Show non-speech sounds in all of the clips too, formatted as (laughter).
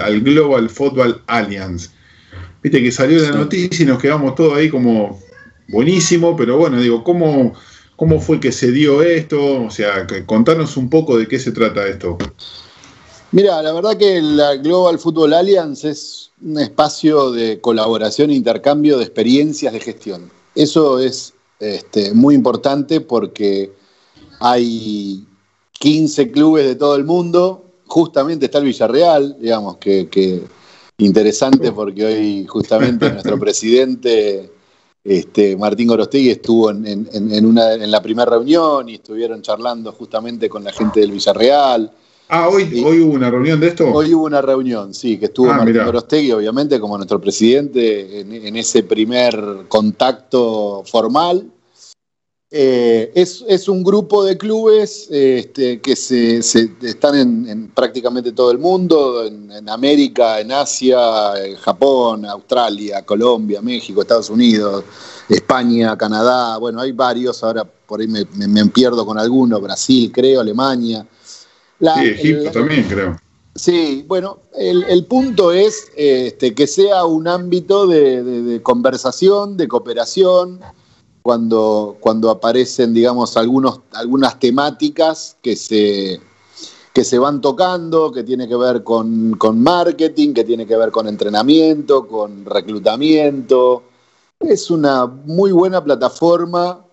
al, Global Football Alliance. Viste que salió la noticia y nos quedamos todos ahí como buenísimo, pero bueno, digo, ¿cómo, ¿cómo fue que se dio esto? O sea, contarnos un poco de qué se trata esto. Mira, la verdad que la Global Football Alliance es un espacio de colaboración e intercambio de experiencias de gestión. Eso es este, muy importante porque hay 15 clubes de todo el mundo, justamente está el Villarreal, digamos, que, interesante porque hoy justamente (laughs) nuestro presidente este, Martín Gorostegui estuvo en, una, en la primera reunión y estuvieron charlando justamente con la gente del Villarreal. Ah, hoy, hoy hubo una reunión de esto. Hoy hubo una reunión, sí, que estuvo ah, Martín Gorostegui, obviamente, como nuestro presidente, en, ese primer contacto formal. Eh, es, un grupo de clubes este, que se, están en, prácticamente todo el mundo, en, América, en Asia, en Japón, Australia, Colombia, México, Estados Unidos, España, Canadá, bueno, hay varios, ahora por ahí me, me pierdo con alguno, Brasil, creo, Alemania sí, Egipto también, creo. Sí, bueno, el, punto es este, que sea un ámbito de, conversación, de cooperación, cuando, cuando aparecen, digamos, algunos, algunas temáticas que se, que se van tocando, que tiene que ver con, con marketing, que tiene que ver con entrenamiento, con reclutamiento. Es una muy buena plataforma,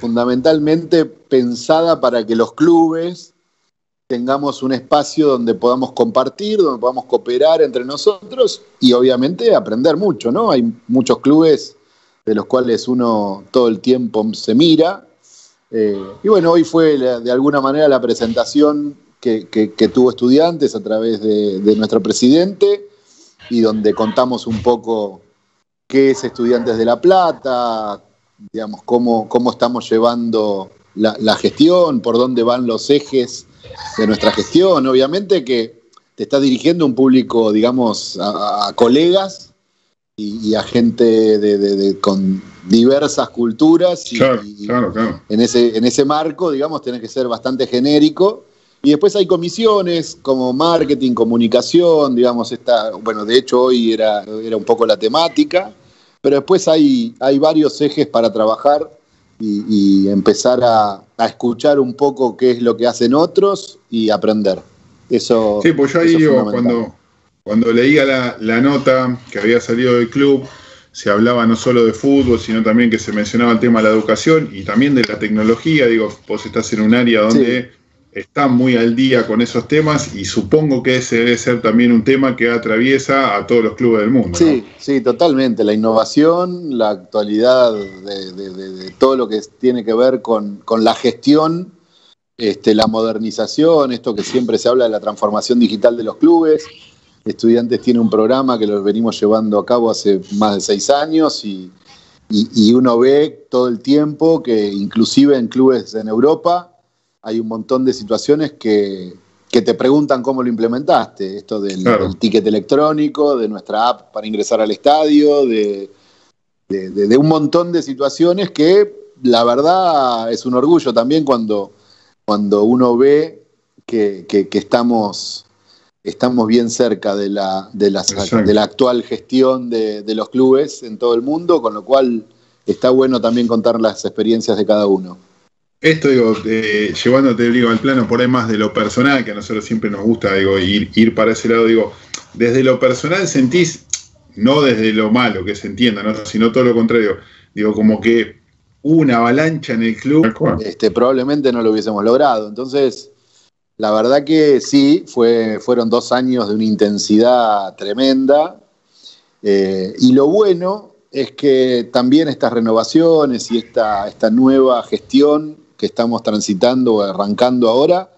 fundamentalmente pensada para que los clubes tengamos un espacio donde podamos compartir, donde podamos cooperar entre nosotros y obviamente aprender mucho, ¿no? Hay muchos clubes de los cuales uno todo el tiempo se mira. Eh, y bueno, hoy fue de alguna manera la presentación que, tuvo estudiantes a través de, nuestro presidente y donde contamos un poco qué es Estudiantes de La Plata, digamos, cómo, cómo estamos llevando la, gestión, por dónde van los ejes de nuestra gestión. Obviamente que te estás dirigiendo un público, digamos, a, colegas y, a gente de, con diversas culturas. Y, claro, claro, En, ese, en ese marco, digamos, tenés que ser bastante genérico. Y después hay comisiones como marketing, comunicación, digamos, esta, bueno, de hecho hoy era, era un poco la temática, pero después hay, hay varios ejes para trabajar y, empezar a, escuchar un poco qué es lo que hacen otros y aprender. Eso. Sí, pues yo ahí digo, cuando, cuando leía la, la, nota que había salido del club, se hablaba no solo de fútbol, sino también que se mencionaba el tema de la educación y también de la tecnología. Digo, vos estás en un área donde está muy al día con esos temas y supongo que ese debe ser también un tema que atraviesa a todos los clubes del mundo. Sí, sí, totalmente. La innovación, la actualidad de, todo lo que tiene que ver con, la gestión, este, la modernización, esto que siempre se habla de la transformación digital de los clubes. Estudiantes tiene un programa que lo venimos llevando a cabo hace más de seis años y, y uno ve todo el tiempo que inclusive en clubes en Europa, hay un montón de situaciones que, te preguntan cómo lo implementaste. Esto del, ticket electrónico, de nuestra app para ingresar al estadio, de, un montón de situaciones que la verdad es un orgullo también cuando, cuando uno ve que, estamos, estamos bien cerca de la, de la, de la actual gestión de, de los clubes en todo el mundo, con lo cual está bueno también contar las experiencias de cada uno. Esto, digo, llevándote digo, al plano por ahí más de lo personal, que a nosotros siempre nos gusta digo, ir, ir para ese lado, digo, desde lo personal sentís, no desde lo malo que se entienda, ¿no? sino todo lo contrario, digo, como que una avalancha en el club. Este, probablemente no lo hubiésemos logrado. Entonces, la verdad que sí, fue, fueron dos años de una intensidad tremenda. Eh, y lo bueno es que también estas renovaciones y esta, esta nueva gestión que estamos transitando o arrancando ahora,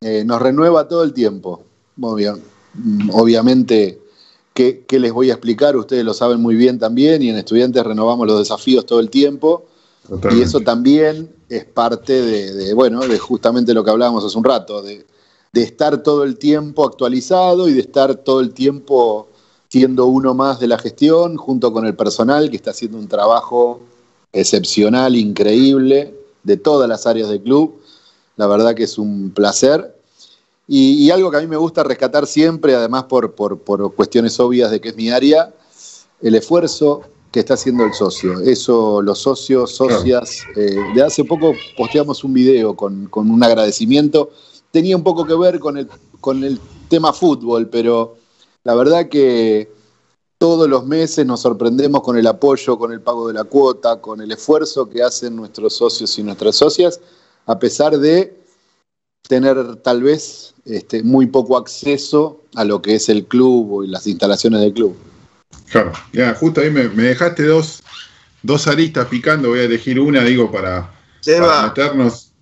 eh, nos renueva todo el tiempo. Muy bien. Mm, obviamente, ¿qué, les voy a explicar? Ustedes lo saben muy bien también y en estudiantes renovamos los desafíos todo el tiempo. Y eso también es parte de, bueno, de justamente lo que hablábamos hace un rato, de, estar todo el tiempo actualizado y de estar todo el tiempo siendo uno más de la gestión, junto con el personal que está haciendo un trabajo excepcional, increíble, de todas las áreas del club. La verdad que es un placer. Y, algo que a mí me gusta rescatar siempre, además por, cuestiones obvias de que es mi área, el esfuerzo que está haciendo el socio. Eso, los socios, socias, eh, de hace poco posteamos un video con, un agradecimiento. Tenía un poco que ver con el, con el tema fútbol, pero la verdad que todos los meses nos sorprendemos con el apoyo, con el pago de la cuota, con el esfuerzo que hacen nuestros socios y nuestras socias, a pesar de tener tal vez este, muy poco acceso a lo que es el club y las instalaciones del club. Claro, ya, justo ahí me, dejaste dos, dos aristas picando, voy a elegir una, digo, para, meternos.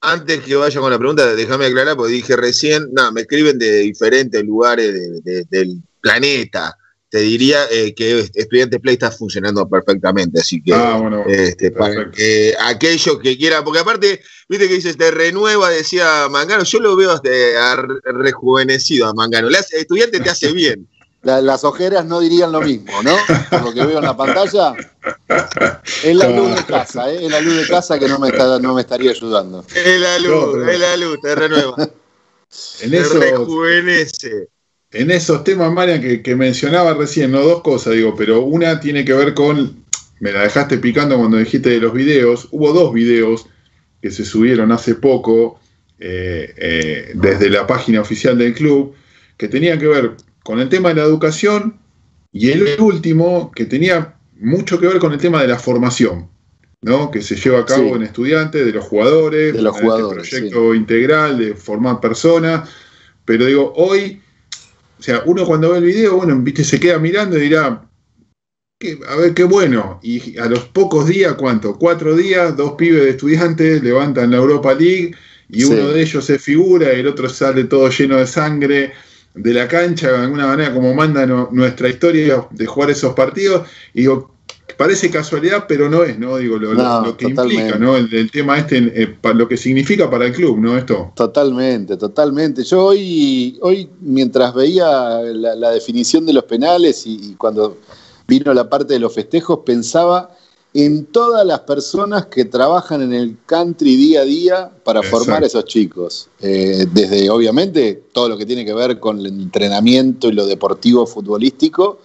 Antes que vaya con la pregunta, déjame aclarar, porque dije recién, nada, me escriben de diferentes lugares del planeta. Te diría eh, que Estudiantes Play está funcionando perfectamente, así que, ah, este, para que aquellos que quieran, porque aparte, viste que dices, te renueva, decía Mangano, yo lo veo hasta rejuvenecido a Mangano, estudiante te hace bien. Las ojeras no dirían lo mismo, ¿no? Por lo que veo en la pantalla. Es la luz de casa, ¿eh? Es la luz de casa que no me, está, no me estaría ayudando. Es la luz, es la luz, te renueva. En te rejuvenece en esos temas, Marian, que, mencionaba recién, no dos cosas, digo, pero una tiene que ver con, me la dejaste picando cuando dijiste de los videos, hubo dos videos que se subieron hace poco eh, eh, desde la página oficial del club, que tenían que ver con el tema de la educación y el último que tenía mucho que ver con el tema de la formación. ¿no? que se lleva a cabo en estudiantes, de los jugadores, de los este jugadores, proyecto integral de formar personas. Pero digo, hoy o sea, uno cuando ve el video, bueno, viste, se queda mirando y dirá, a ver qué bueno. Y a los pocos días, ¿cuánto? Cuatro días, dos pibes de estudiantes levantan la Europa League y uno de ellos se figura y el otro sale todo lleno de sangre de la cancha, de alguna manera como manda nuestra historia de jugar esos partidos. Y digo, parece casualidad, pero no es, ¿no? Digo, lo, que implica, ¿no? El, tema este, eh, lo que significa para el club, ¿no? Esto. Totalmente, totalmente. Yo hoy, hoy mientras veía la, definición de los penales y, cuando vino la parte de los festejos, pensaba en todas las personas que trabajan en el country día a día para formar a esos chicos. Eh, desde, obviamente, todo lo que tiene que ver con el entrenamiento y lo deportivo futbolístico,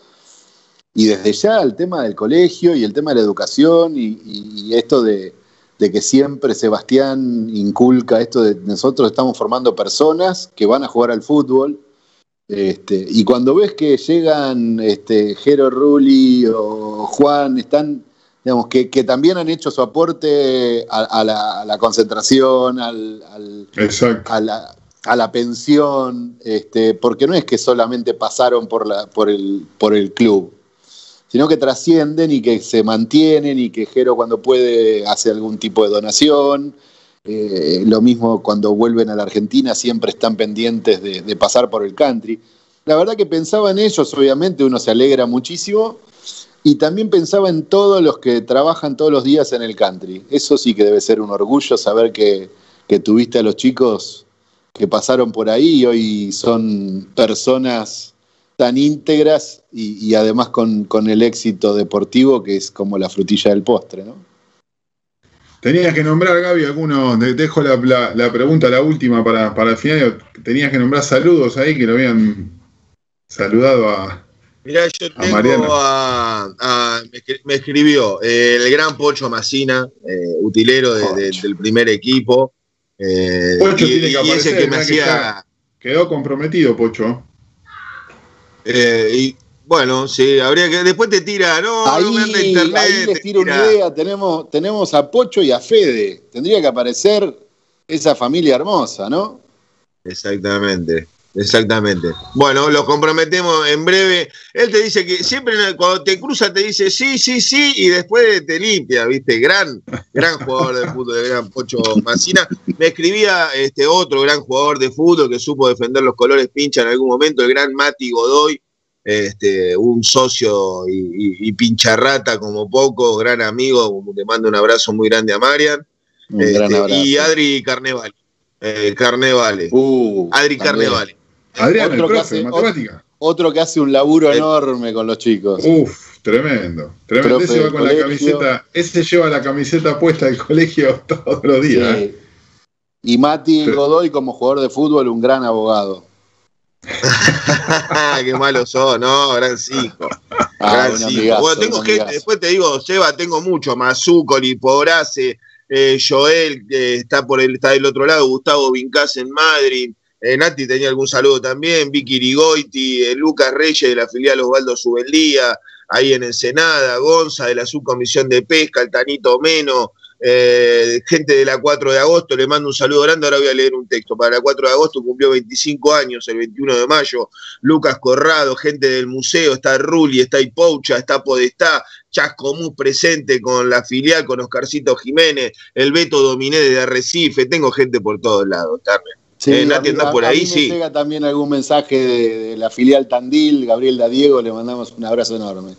y desde ya el tema del colegio y el tema de la educación y, esto de, que siempre Sebastián inculca esto de nosotros estamos formando personas que van a jugar al fútbol. Este, y cuando ves que llegan este, Jero Rulli o Juan, están, digamos, que, también han hecho su aporte a, la, concentración, al, a, la, a la pensión, este, porque no es que solamente pasaron por, la, por, el, por el club, sino que trascienden y que se mantienen y que Jero cuando puede hace algún tipo de donación. Eh, lo mismo cuando vuelven a la Argentina, siempre están pendientes de, pasar por el country. La verdad que pensaba en ellos, obviamente uno se alegra muchísimo, y también pensaba en todos los que trabajan todos los días en el country. Eso sí que debe ser un orgullo saber que, que tuviste a los chicos que pasaron por ahí y hoy son personas tan íntegras y, además con, el éxito deportivo que es como la frutilla del postre, ¿no? Tenías que nombrar, Gaby, algunos, dejo la, pregunta, la última para, para el final, tenías que nombrar saludos ahí que lo habían saludado a, Mirá, yo tengo a, me, escribió eh, el gran Pocho Macina, eh, utilero del primer equipo. Eh, Pocho tiene que aparecer, que me hacía... Quedó comprometido, Pocho. Eh, y bueno, sí, habría que. Después te tira, no, ahí, internet. Ahí les tiro una idea. Tenemos, tenemos a Pocho y a Fede. Tendría que aparecer esa familia hermosa, ¿no? Exactamente. Exactamente. Bueno, los comprometemos en breve. Él te dice que siempre cuando te cruza te dice sí, sí, sí, y después te limpia, ¿viste? Gran, gran jugador de fútbol, de gran Pocho Mancina. Me escribía este otro gran jugador de fútbol que supo defender los colores pincha en algún momento, el gran Mati Godoy, este, un socio y, y, pincharrata como poco, gran amigo, te mando un abrazo muy grande a Marian. Este, y Adri Carnevale. Eh, Carnevale. Uh, Adri Carnevale. Adrián, otro el profe, hace, matemática. Otro que hace un laburo enorme con los chicos. Uf, tremendo. Tremendo. ese, va con la camiseta, ese lleva la camiseta puesta del colegio (laughs) todos los días. ¿eh? Y Mati Godoy como jugador de fútbol, un gran abogado. (laughs) Qué malo sos, no, gran hijo. Ah, bueno, tengo gente, después te digo, Seba, tengo mucho, Mazuco, Lipobrace, eh, Joel, que está por el, está del otro lado, Gustavo Vincas en Madrid, eh, Nati tenía algún saludo también, Vicky Rigoiti, eh, Lucas Reyes de la filial Osvaldo Subeldía, ahí en Ensenada, Gonza de la subcomisión de pesca, el Tanito Meno, eh, gente de la 4 de agosto, le mando un saludo grande, ahora voy a leer un texto. Para la 4 de agosto cumplió 25 años, el 21 de mayo, Lucas Corrado, gente del museo, está Ruli, está Ipoucha, está Podestá, Chascomús presente con la filial, con Oscarcito Jiménez, el Beto Dominé de Arrecife, tengo gente por todos lados, Carmen. Sí, eh, Nati por ahí, sí. llega también algún mensaje de, la filial Tandil, Gabriel Diego, le mandamos un abrazo enorme.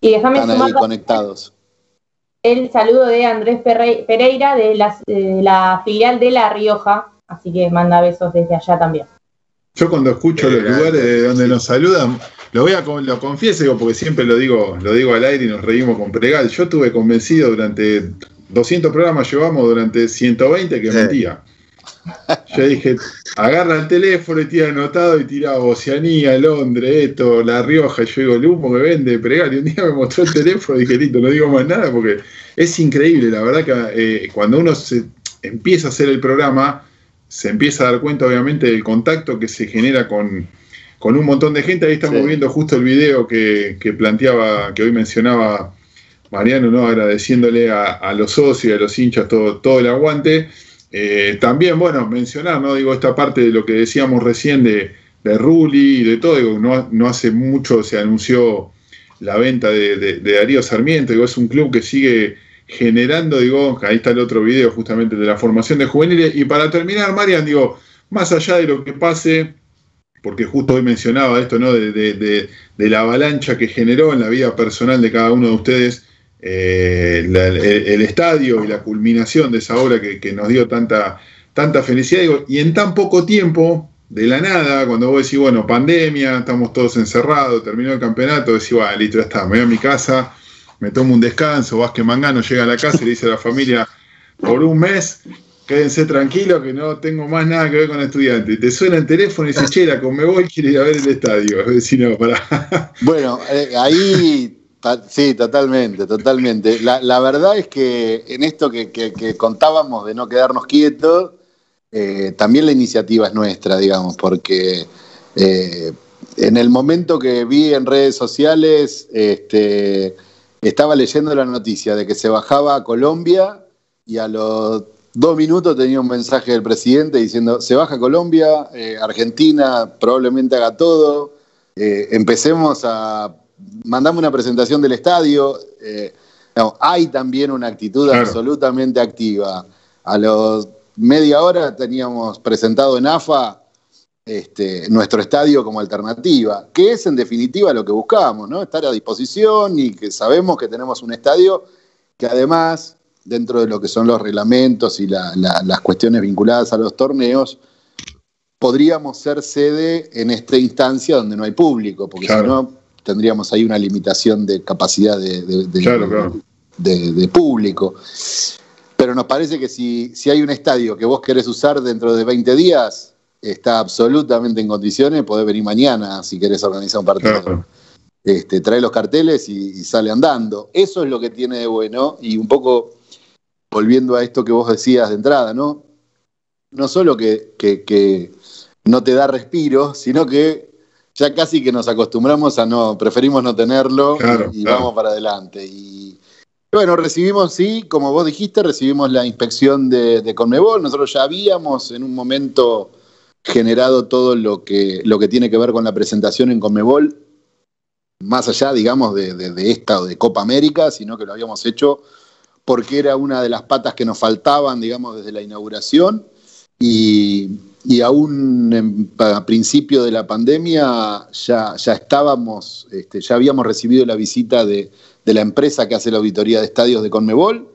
Y déjame Están ahí conectados el saludo de Andrés Pereira de la, filial de La Rioja, así que manda besos desde allá también. Yo cuando escucho los lugares donde nos saludan, lo voy a lo confieso porque siempre lo digo, lo digo al aire y nos reímos con Pregal. Yo estuve convencido durante 200 programas llevamos durante 120 que mentía. Yo dije, agarra el teléfono y tira anotado y tiraba Oceanía, Londres, esto, La Rioja. Yo digo, el humo que vende, pregar. Y un día me mostró el teléfono y dije, listo, no digo más nada porque es increíble. La verdad que eh, cuando uno se empieza a hacer el programa, se empieza a dar cuenta, obviamente, del contacto que se genera con, un montón de gente. Ahí estamos viendo justo el video que, planteaba, que hoy mencionaba Mariano, ¿no? agradeciéndole a, los socios y a los hinchas todo, todo el aguante. Eh, también, bueno, mencionar, ¿no? Digo, esta parte de lo que decíamos recién de, de Ruli y de todo, digo, no, hace mucho se anunció la venta de, Darío Sarmiento, digo, es un club que sigue generando, digo, ahí está el otro video justamente de la formación de juveniles. Y para terminar, Marian, digo, más allá de lo que pase, porque justo hoy mencionaba esto, ¿no? De, de, la avalancha que generó en la vida personal de cada uno de ustedes eh, el, estadio y la culminación de esa obra que, nos dio tanta, tanta felicidad. y en tan poco tiempo, de la nada, cuando vos decís, bueno, pandemia, estamos todos encerrados, terminó el campeonato, decís, bueno, listo, ya está, me voy a mi casa, me tomo un descanso, Vázquez Mangano llega a la casa y le dice a la familia, por un mes, quédense tranquilos que no tengo más nada que ver con estudiantes. Te suena el teléfono y dice, che, la voy quiere ir a ver el estadio. (laughs) no. Bueno, eh, ahí Sí, totalmente, totalmente. La, verdad es que en esto que, contábamos de no quedarnos quietos, eh, también la iniciativa es nuestra, digamos, porque eh, en el momento que vi en redes sociales, este, estaba leyendo la noticia de que se bajaba a Colombia y a los dos minutos tenía un mensaje del presidente diciendo, se baja Colombia, eh, Argentina probablemente haga todo, empecemos a mandamos una presentación del estadio. Eh, hay también una actitud absolutamente activa. A los media hora teníamos presentado en AFA este, nuestro estadio como alternativa, que es en definitiva lo que buscamos, ¿no? Estar a disposición y que sabemos que tenemos un estadio que además, dentro de lo que son los reglamentos y las cuestiones vinculadas a los torneos, podríamos ser sede en esta instancia donde no hay público, porque si no tendríamos ahí una limitación de capacidad de, de, público. Pero nos parece que si, si, hay un estadio que vos querés usar dentro de 20 días, está absolutamente en condiciones, podés venir mañana si querés organizar un partido. Este, trae los carteles y, sale andando. Eso es lo que tiene de bueno. Y un poco volviendo a esto que vos decías de entrada, ¿no? No solo que, que no te da respiro, sino que ya casi que nos acostumbramos a no, preferimos no tenerlo y, vamos para adelante. Y bueno, recibimos, sí, como vos dijiste, recibimos la inspección de, Conmebol. Nosotros ya habíamos en un momento generado todo lo que, lo que tiene que ver con la presentación en Conmebol, más allá, digamos, de, de esta o de Copa América, sino que lo habíamos hecho porque era una de las patas que nos faltaban, digamos, desde la inauguración. Y, y aún a principio de la pandemia ya, ya estábamos, este, ya habíamos recibido la visita de, la empresa que hace la auditoría de estadios de Conmebol,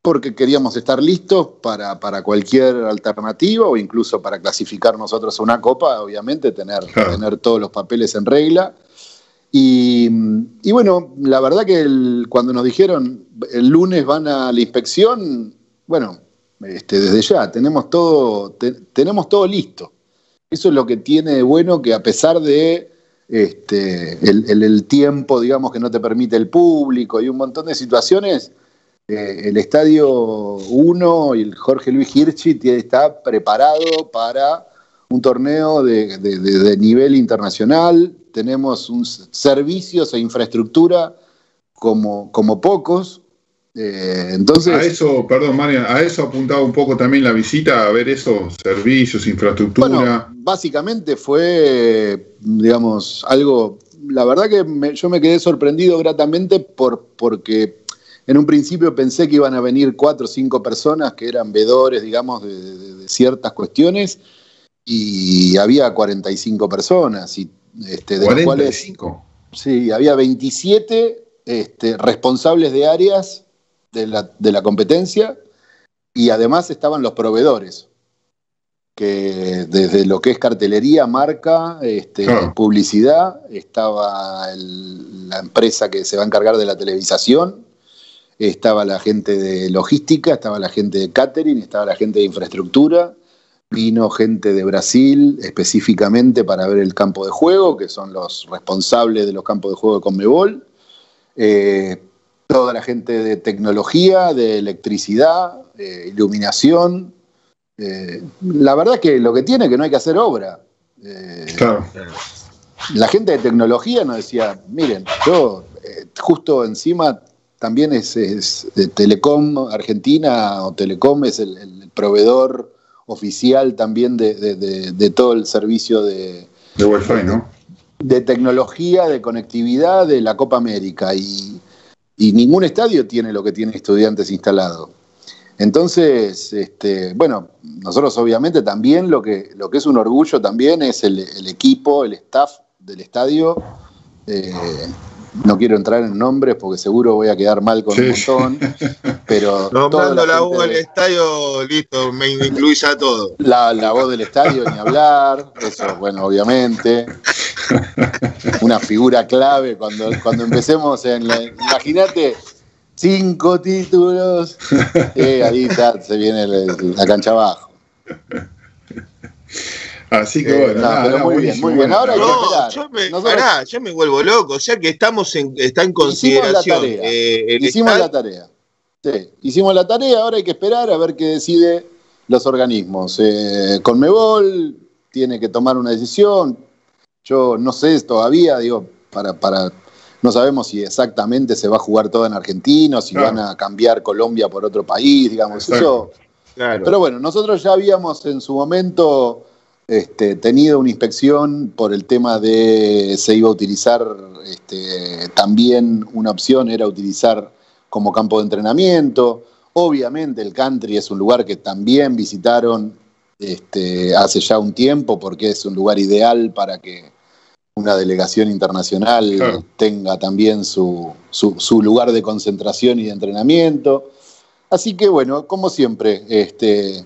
porque queríamos estar listos para, cualquier alternativa o incluso para clasificar nosotros a una copa, obviamente, tener, tener todos los papeles en regla. Y, bueno, la verdad que cuando nos dijeron el lunes van a la inspección, bueno, este, desde ya, tenemos todo, tenemos todo listo. Eso es lo que tiene de bueno que a pesar de este, el, tiempo, digamos, que no te permite el público y un montón de situaciones, eh, el Estadio 1 y el Jorge Luis Hirschi está preparado para un torneo de, nivel internacional, tenemos un, servicios e infraestructura como, como pocos, eh, entonces, a eso, perdón, María, a eso apuntaba un poco también la visita, a ver esos servicios, infraestructura. Bueno, básicamente fue, digamos, algo. La verdad que yo me quedé sorprendido gratamente por, porque en un principio pensé que iban a venir cuatro o cinco personas que eran vedores, digamos, de, ciertas cuestiones, y había 45 personas. Y, este, de 45. sí, había 27 este, responsables de áreas de la, competencia y además estaban los proveedores, que desde lo que es cartelería, marca, este, publicidad, estaba la empresa que se va a encargar de la televisación, estaba la gente de logística, estaba la gente de catering, estaba la gente de infraestructura, vino gente de Brasil específicamente para ver el campo de juego, que son los responsables de los campos de juego de Conmebol. Eh, toda la gente de tecnología, de electricidad, iluminación. Eh, la verdad que lo que tiene es que no hay que hacer obra. Eh, claro. La gente de tecnología nos decía, miren, yo eh, justo encima también es, de Telecom Argentina o Telecom es el, proveedor oficial también de, todo el servicio de, de Wi-Fi, ¿no? De tecnología, de conectividad de la Copa América. Y y ningún estadio tiene lo que tiene estudiantes instalado. Entonces, este, bueno, nosotros obviamente también lo que, lo que es un orgullo también es el, equipo, el staff del estadio. Eh, no quiero entrar en nombres porque seguro voy a quedar mal con un montón. (laughs) Pero Nombrando la, voz del estadio, listo, me incluís a todo. La, la voz del estadio, ni hablar, eso, bueno, obviamente. Una figura clave cuando, cuando empecemos en la. Imagínate, cinco títulos, eh, ahí se viene la cancha abajo. Así que bueno, pero muy bien, muy bien. Ahora no, yo me, yo me vuelvo loco. O sea que estamos en, está en consideración. Hicimos la tarea. Eh, hicimos la tarea. Sí, hicimos la tarea, ahora hay que esperar a ver qué decide los organismos. Eh, Conmebol tiene que tomar una decisión. Yo no sé todavía, digo, para, para no sabemos si exactamente se va a jugar todo en Argentina, o si van a cambiar Colombia por otro país, digamos. Eso, Pero bueno, nosotros ya habíamos en su momento este, tenido una inspección por el tema de se iba a utilizar este, también una opción era utilizar como campo de entrenamiento. Obviamente el country es un lugar que también visitaron este, hace ya un tiempo porque es un lugar ideal para que una delegación internacional tenga también su, su, lugar de concentración y de entrenamiento. Así que bueno, como siempre, este,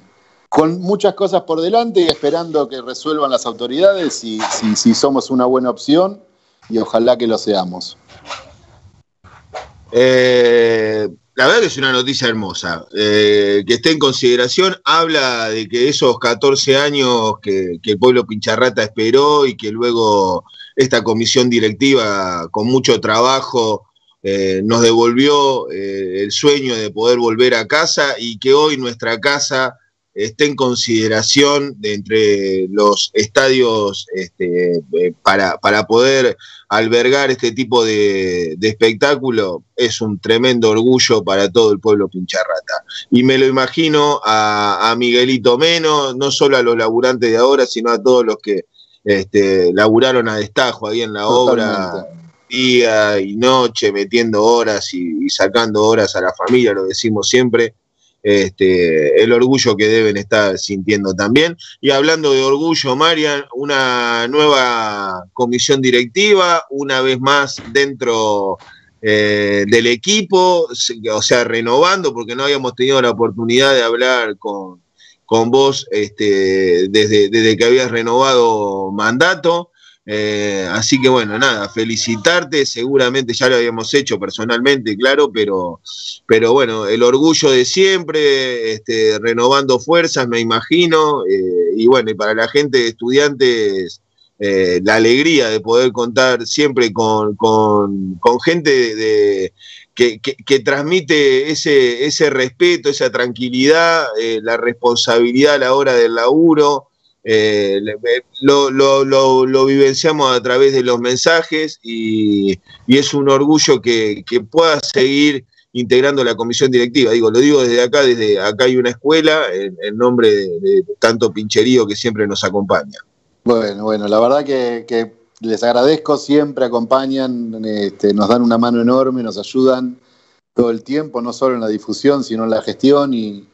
con muchas cosas por delante y esperando que resuelvan las autoridades si, si, somos una buena opción y ojalá que lo seamos. Eh, la verdad que es una noticia hermosa. Eh, que esté en consideración, habla de que esos 14 años que, el pueblo Pincharrata esperó y que luego esta comisión directiva con mucho trabajo eh, nos devolvió el sueño de poder volver a casa y que hoy nuestra casa esté en consideración de entre los estadios este, eh, para, poder albergar este tipo de, espectáculo es un tremendo orgullo para todo el pueblo pincharrata. Y me lo imagino a, Miguelito Menos, no solo a los laburantes de ahora, sino a todos los que este, laburaron a destajo ahí en la obra día y noche, metiendo horas y sacando horas a la familia, lo decimos siempre este, el orgullo que deben estar sintiendo también. Y hablando de orgullo, Marian, una nueva comisión directiva, una vez más dentro eh, del equipo, o sea, renovando, porque no habíamos tenido la oportunidad de hablar con, con vos este, desde, desde que habías renovado mandato. Eh, así que bueno, nada, felicitarte, seguramente ya lo habíamos hecho personalmente, claro, pero, pero bueno, el orgullo de siempre, este, renovando fuerzas, me imagino, eh, y bueno, y para la gente de estudiantes, eh, la alegría de poder contar siempre con, gente de, que, transmite ese, ese respeto, esa tranquilidad, la responsabilidad a la hora del laburo. Eh, lo, vivenciamos a través de los mensajes y, es un orgullo que, pueda seguir integrando la comisión directiva. Digo, lo digo desde acá, desde acá hay una escuela en, nombre de, tanto pincherío que siempre nos acompaña. Bueno, bueno, la verdad que, les agradezco, siempre acompañan, este, nos dan una mano enorme, nos ayudan todo el tiempo, no solo en la difusión, sino en la gestión y,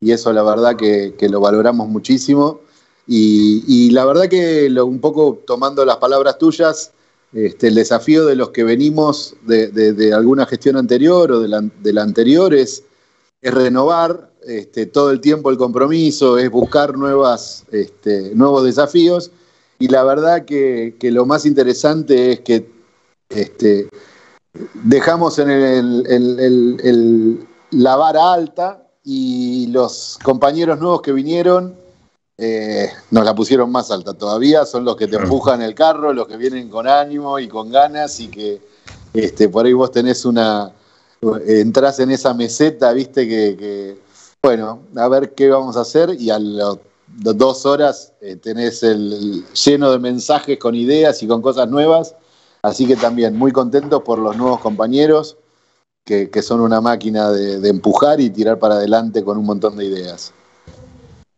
eso la verdad que lo valoramos muchísimo. Y, la verdad que un poco tomando las palabras tuyas, este, el desafío de los que venimos de, alguna gestión anterior o de la, anterior es, renovar este, todo el tiempo el compromiso, es buscar nuevas, este, nuevos desafíos. Y la verdad que, lo más interesante es que dejamos en el, la vara alta y los compañeros nuevos que vinieron eh, nos la pusieron más alta todavía, son los que te empujan el carro, los que vienen con ánimo y con ganas y que este, por ahí vos tenés una, entras en esa meseta, viste, que, bueno, a ver qué vamos a hacer y a las dos horas eh, tenés el lleno de mensajes con ideas y con cosas nuevas, así que también muy contentos por los nuevos compañeros que, son una máquina de empujar y tirar para adelante con un montón de ideas.